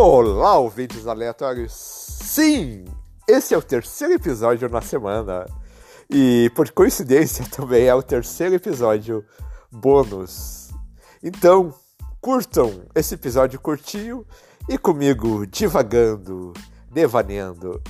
Olá, ouvintes aleatórios! Sim, esse é o terceiro episódio na semana. E por coincidência também é o terceiro episódio bônus. Então, curtam esse episódio curtinho e comigo divagando, devaneando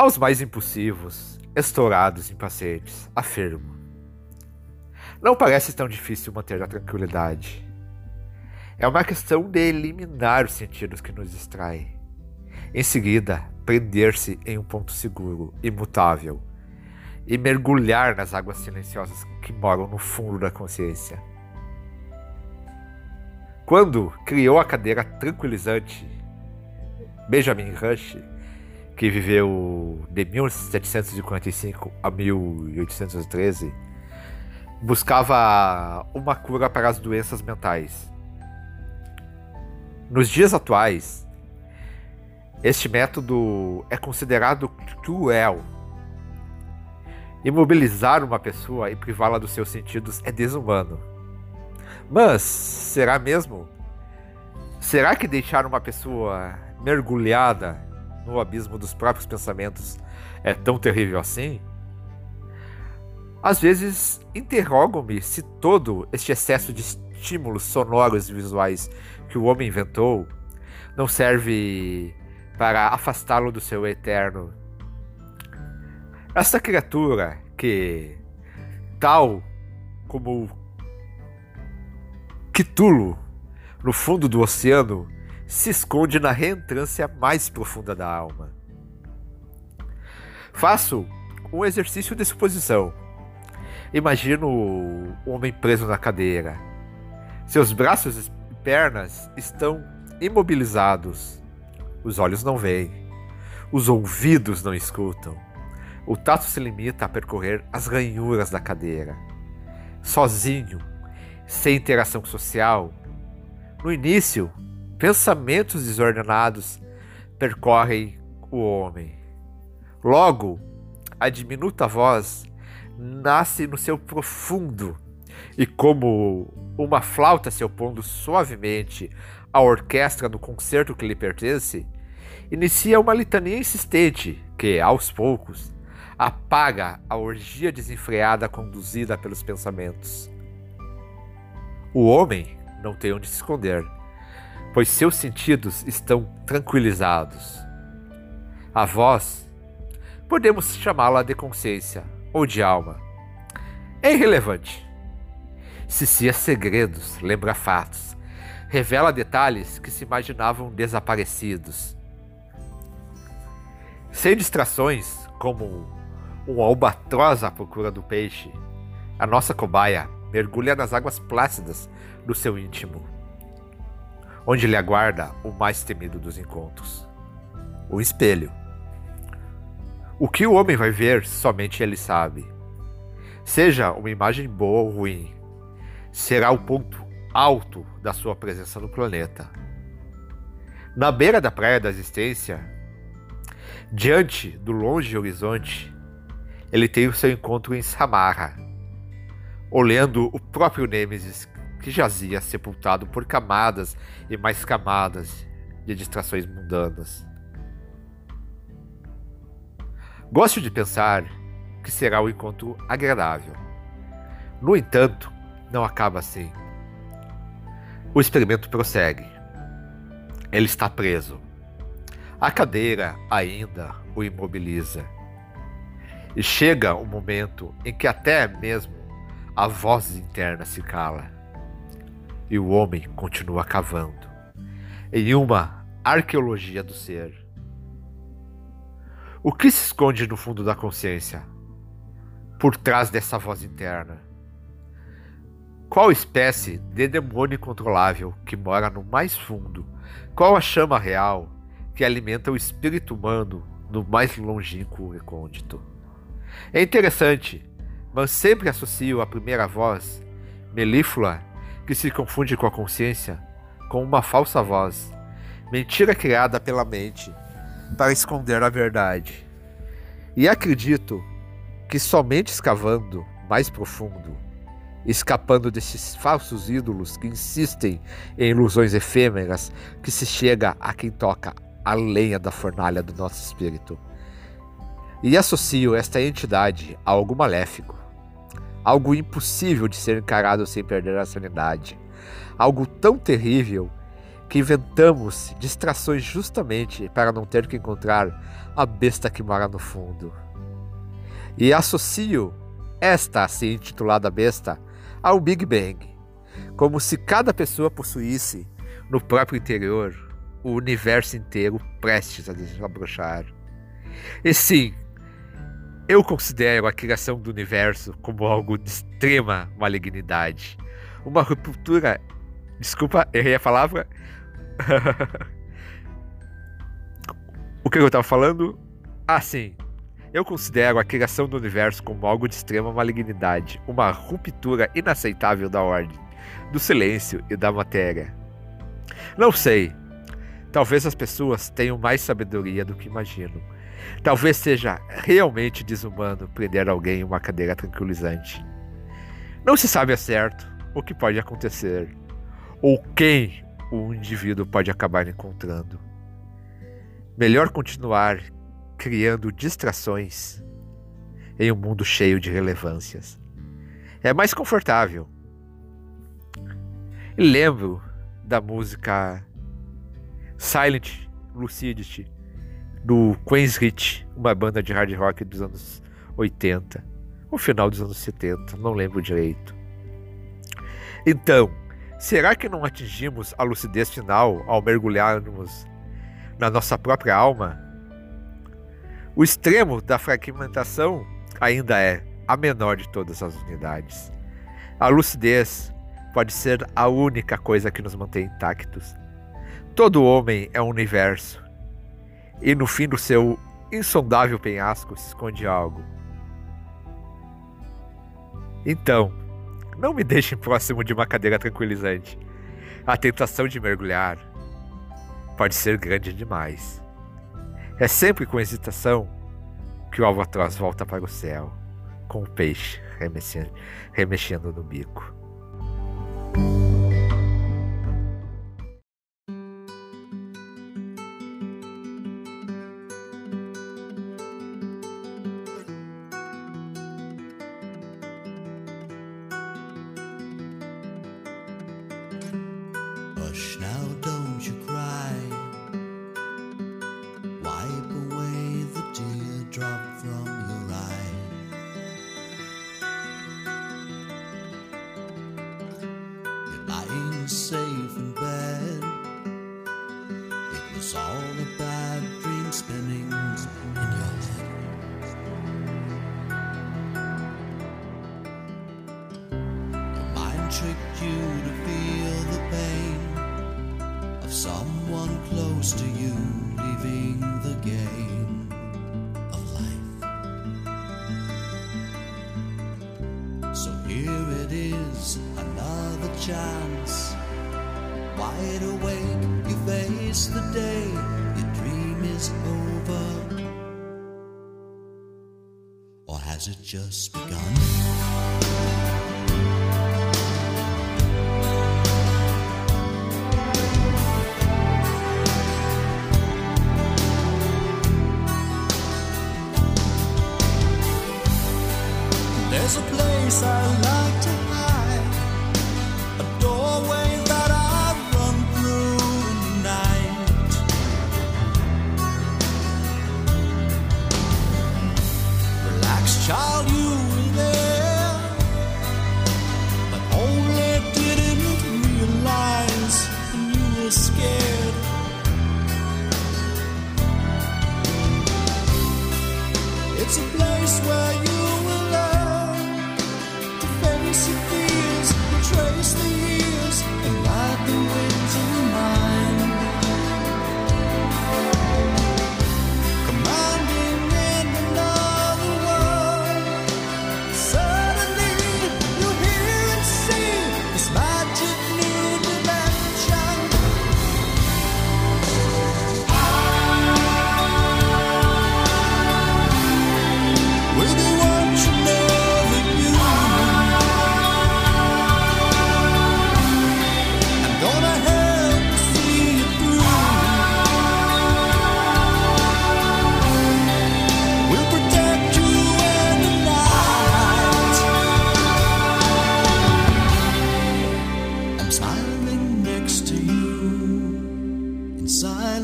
Aos mais impulsivos, estourados, impacientes, afirmo. Não parece tão difícil manter a tranquilidade. É uma questão de eliminar os sentidos que nos distraem. Em seguida, prender-se em um ponto seguro, imutável, e mergulhar nas águas silenciosas que moram no fundo da consciência. Quando criou a cadeira tranquilizante, Benjamin Rush que viveu de 1745 a 1813, buscava uma cura para as doenças mentais. Nos dias atuais, este método é considerado cruel. Imobilizar uma pessoa e privá-la dos seus sentidos é desumano. Mas será mesmo? Será que deixar uma pessoa mergulhada no abismo dos próprios pensamentos é tão terrível assim? Às vezes interrogo-me se todo este excesso de estímulos sonoros e visuais que o homem inventou não serve para afastá-lo do seu eterno. Esta criatura que, tal como Cthulhu no fundo do oceano, se esconde na reentrância mais profunda da alma. Faço um exercício de suposição. Imagino o homem preso na cadeira. Seus braços e pernas estão imobilizados. Os olhos não veem. Os ouvidos não escutam. O tato se limita a percorrer as ranhuras da cadeira. Sozinho, sem interação social. No início, Pensamentos desordenados percorrem o homem. Logo, a diminuta voz nasce no seu profundo e, como uma flauta se opondo suavemente à orquestra do concerto que lhe pertence, inicia uma litania insistente que, aos poucos, apaga a orgia desenfreada conduzida pelos pensamentos. O homem não tem onde se esconder pois seus sentidos estão tranquilizados. A voz, podemos chamá-la de consciência ou de alma, é irrelevante. Cicia segredos, lembra fatos, revela detalhes que se imaginavam desaparecidos. Sem distrações, como um albatroz à procura do peixe, a nossa cobaia mergulha nas águas plácidas do seu íntimo onde lhe aguarda o mais temido dos encontros o espelho. O que o homem vai ver, somente ele sabe. Seja uma imagem boa ou ruim, será o ponto alto da sua presença no planeta. Na beira da praia da existência, diante do longe horizonte, ele tem o seu encontro em Samarra, olhando o próprio Nêmesis que jazia sepultado por camadas e mais camadas de distrações mundanas. Gosto de pensar que será um encontro agradável. No entanto, não acaba assim. O experimento prossegue. Ele está preso. A cadeira ainda o imobiliza. E chega um momento em que até mesmo a voz interna se cala e o homem continua cavando em uma arqueologia do ser. O que se esconde no fundo da consciência? Por trás dessa voz interna? Qual espécie de demônio incontrolável que mora no mais fundo? Qual a chama real que alimenta o espírito humano no mais longínquo recôndito? É interessante mas sempre associo a primeira voz, melíflua, que se confunde com a consciência, com uma falsa voz, mentira criada pela mente para esconder a verdade. E acredito que somente escavando mais profundo, escapando desses falsos ídolos que insistem em ilusões efêmeras, que se chega a quem toca a lenha da fornalha do nosso espírito. E associo esta entidade a algo maléfico, algo impossível de ser encarado sem perder a sanidade, algo tão terrível que inventamos distrações justamente para não ter que encontrar a besta que mora no fundo. E associo esta assim intitulada besta ao Big Bang, como se cada pessoa possuísse no próprio interior o universo inteiro prestes a desabrochar. E sim, eu considero a criação do universo como algo de extrema malignidade. Uma ruptura. Desculpa, errei a palavra. o que eu estava falando? Ah, sim. Eu considero a criação do universo como algo de extrema malignidade, uma ruptura inaceitável da ordem, do silêncio e da matéria. Não sei, Talvez as pessoas tenham mais sabedoria do que imaginam. Talvez seja realmente desumano prender alguém em uma cadeira tranquilizante. Não se sabe a certo o que pode acontecer ou quem o indivíduo pode acabar encontrando. Melhor continuar criando distrações em um mundo cheio de relevâncias. É mais confortável. Lembro da música Silent Lucidity, do Queen's Hit, uma banda de hard rock dos anos 80, ou final dos anos 70, não lembro direito. Então, será que não atingimos a lucidez final ao mergulharmos na nossa própria alma? O extremo da fragmentação ainda é a menor de todas as unidades. A lucidez pode ser a única coisa que nos mantém intactos Todo homem é um universo, e no fim do seu insondável penhasco se esconde algo. Então, não me deixem próximo de uma cadeira tranquilizante. A tentação de mergulhar pode ser grande demais. É sempre com hesitação que o albatroz volta para o céu, com o peixe remexendo, remexendo no bico. Someone close to you leaving the game of life. So here it is, another chance. Wide awake, you face the day, your dream is over. Or has it just begun? Scared.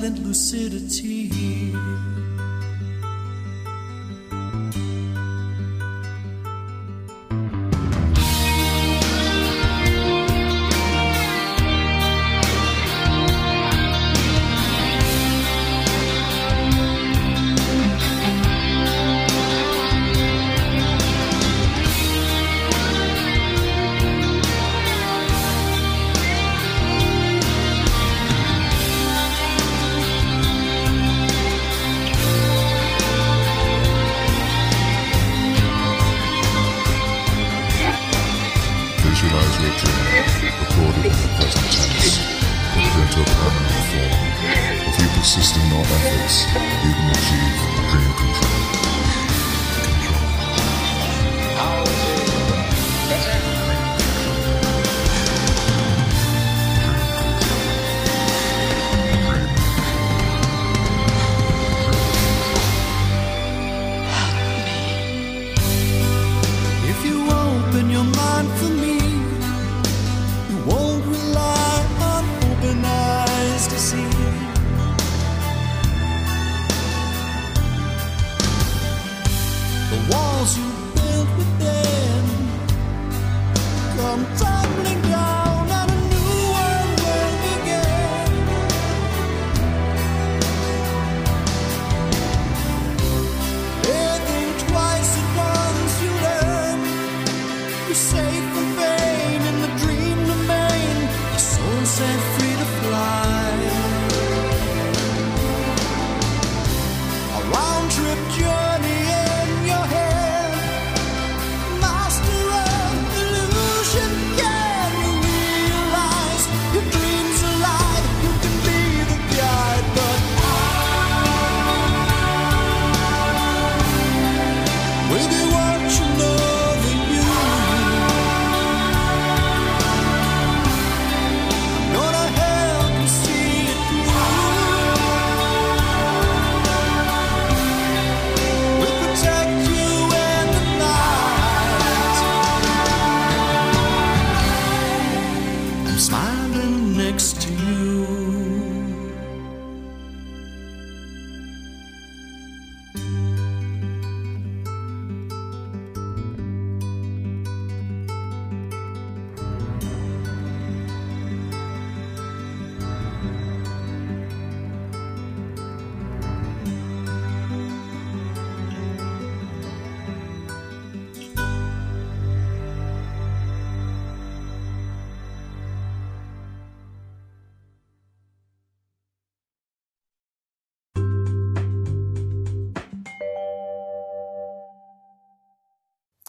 silent lucidity.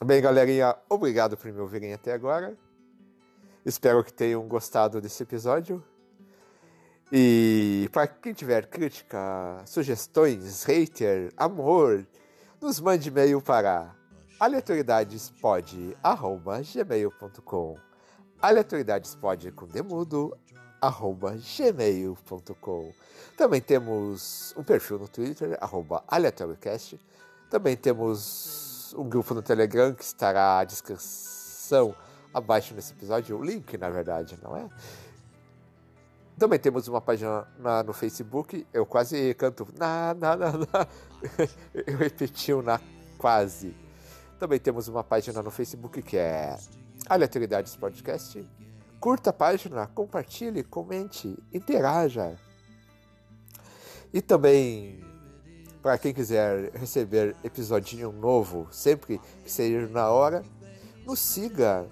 Bem, galerinha, obrigado por me ouvirem até agora. Espero que tenham gostado desse episódio. E para quem tiver crítica, sugestões, hater, amor, nos mande e-mail para aleatoriedadespod@gmail.com. Aleatoriedadespod com demudo arroba gmail.com. Também temos um perfil no Twitter, arroba aleatoriocast. Também temos um grupo no Telegram que estará à descrição abaixo nesse episódio, o link, na verdade, não é? Também temos uma página na- no Facebook, eu quase canto na, na, na, na. Eu repeti o na quase. Também temos uma página no Facebook que é Aleatoriedades Podcast. Curta a página, compartilhe, comente, interaja. E também, para quem quiser receber episodinho novo sempre que sair na hora, nos siga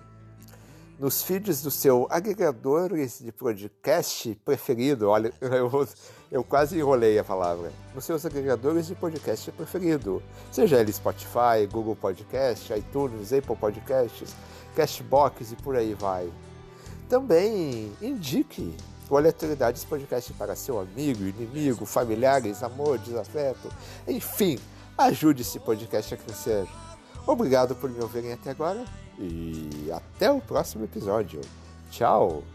nos feeds do seu agregadores de podcast preferido. Olha, eu, eu quase enrolei a palavra. Nos seus agregadores de podcast preferido. Seja ele Spotify, Google Podcast, iTunes, Apple Podcasts, Cashbox e por aí vai. Também indique o Aleatoriedades Podcast para seu amigo, inimigo, familiares, amor, desafeto. Enfim, ajude esse podcast a crescer. Obrigado por me ouvirem até agora e até o próximo episódio. Tchau!